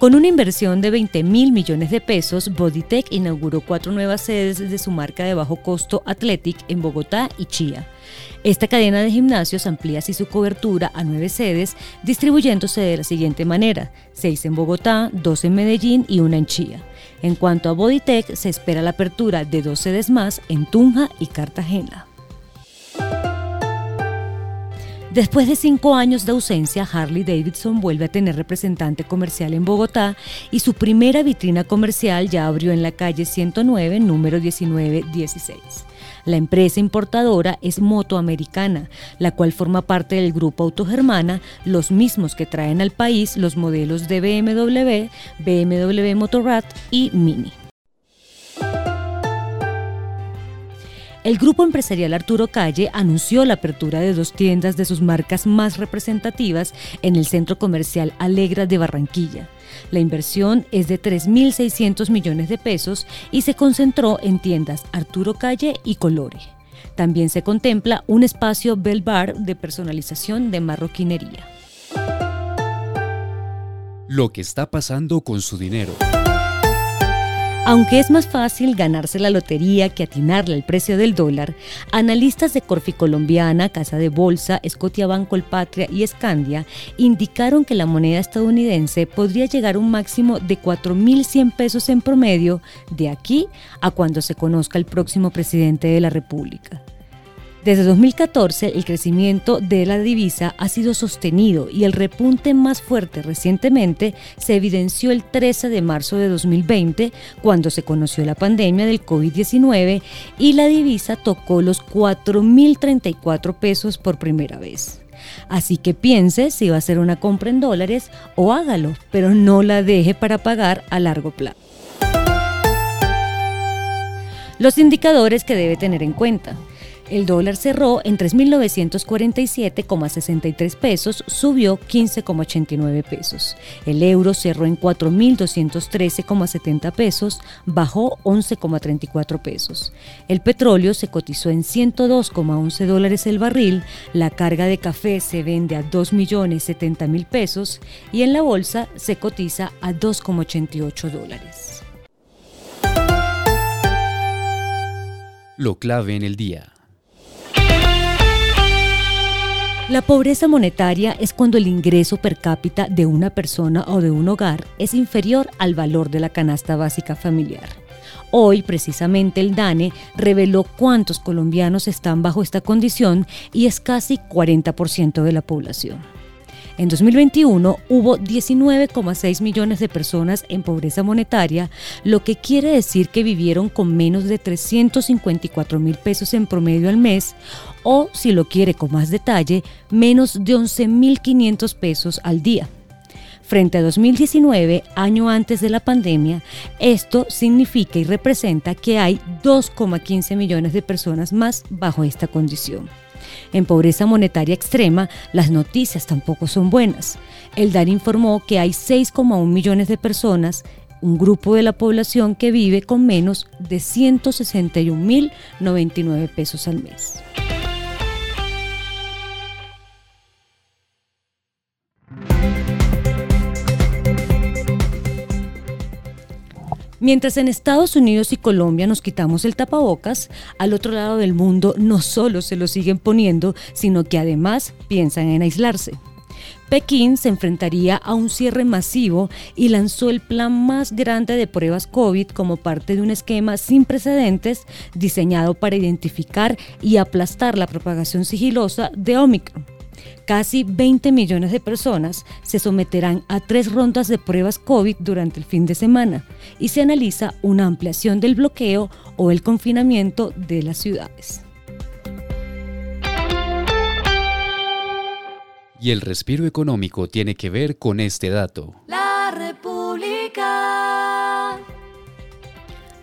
Con una inversión de 20 mil millones de pesos, Bodytech inauguró cuatro nuevas sedes de su marca de bajo costo Athletic en Bogotá y Chía. Esta cadena de gimnasios amplía así su cobertura a nueve sedes, distribuyéndose de la siguiente manera: seis en Bogotá, dos en Medellín y una en Chía. En cuanto a Bodytech, se espera la apertura de dos sedes más en Tunja y Cartagena. Después de cinco años de ausencia, Harley Davidson vuelve a tener representante comercial en Bogotá y su primera vitrina comercial ya abrió en la calle 109, número 1916. La empresa importadora es Motoamericana, la cual forma parte del grupo Autogermana, los mismos que traen al país los modelos de BMW, BMW Motorrad y Mini. El grupo empresarial Arturo Calle anunció la apertura de dos tiendas de sus marcas más representativas en el centro comercial Alegra de Barranquilla. La inversión es de 3.600 millones de pesos y se concentró en tiendas Arturo Calle y Colore. También se contempla un espacio Bell Bar de personalización de marroquinería. Lo que está pasando con su dinero. Aunque es más fácil ganarse la lotería que atinarle el precio del dólar, analistas de Corfi Colombiana, Casa de Bolsa, Banco Colpatria y Escandia indicaron que la moneda estadounidense podría llegar a un máximo de 4.100 pesos en promedio de aquí a cuando se conozca el próximo presidente de la República. Desde 2014, el crecimiento de la divisa ha sido sostenido y el repunte más fuerte recientemente se evidenció el 13 de marzo de 2020, cuando se conoció la pandemia del COVID-19 y la divisa tocó los 4.034 pesos por primera vez. Así que piense si va a hacer una compra en dólares o hágalo, pero no la deje para pagar a largo plazo. Los indicadores que debe tener en cuenta. El dólar cerró en 3.947,63 pesos, subió 15,89 pesos. El euro cerró en 4.213,70 pesos, bajó 11,34 pesos. El petróleo se cotizó en 102,11 dólares el barril, la carga de café se vende a 2.070.000 pesos y en la bolsa se cotiza a 2,88 dólares. Lo clave en el día. La pobreza monetaria es cuando el ingreso per cápita de una persona o de un hogar es inferior al valor de la canasta básica familiar. Hoy, precisamente, el DANE reveló cuántos colombianos están bajo esta condición y es casi 40% de la población. En 2021 hubo 19,6 millones de personas en pobreza monetaria, lo que quiere decir que vivieron con menos de 354 mil pesos en promedio al mes o, si lo quiere con más detalle, menos de 11.500 pesos al día. Frente a 2019, año antes de la pandemia, esto significa y representa que hay 2,15 millones de personas más bajo esta condición. En pobreza monetaria extrema, las noticias tampoco son buenas. El DAR informó que hay 6,1 millones de personas un grupo de la población que vive con menos de 161.099 pesos al mes. Mientras en Estados Unidos y Colombia nos quitamos el tapabocas, al otro lado del mundo no solo se lo siguen poniendo, sino que además piensan en aislarse. Pekín se enfrentaría a un cierre masivo y lanzó el plan más grande de pruebas COVID como parte de un esquema sin precedentes diseñado para identificar y aplastar la propagación sigilosa de Omicron. Casi 20 millones de personas se someterán a tres rondas de pruebas COVID durante el fin de semana y se analiza una ampliación del bloqueo o el confinamiento de las ciudades. Y el respiro económico tiene que ver con este dato. La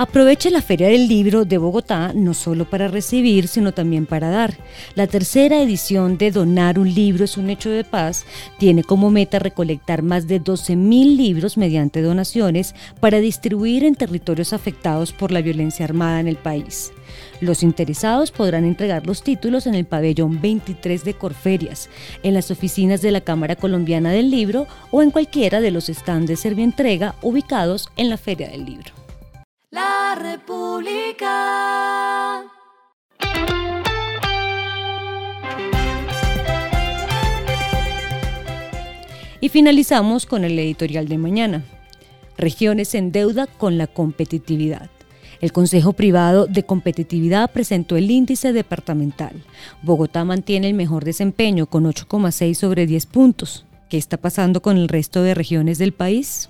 Aproveche la Feria del Libro de Bogotá no solo para recibir, sino también para dar. La tercera edición de Donar un libro es un hecho de paz tiene como meta recolectar más de 12.000 libros mediante donaciones para distribuir en territorios afectados por la violencia armada en el país. Los interesados podrán entregar los títulos en el pabellón 23 de Corferias, en las oficinas de la Cámara Colombiana del Libro o en cualquiera de los stands de Servientrega ubicados en la Feria del Libro. República. Y finalizamos con el editorial de mañana. Regiones en deuda con la competitividad. El Consejo Privado de Competitividad presentó el índice departamental. Bogotá mantiene el mejor desempeño con 8,6 sobre 10 puntos. ¿Qué está pasando con el resto de regiones del país?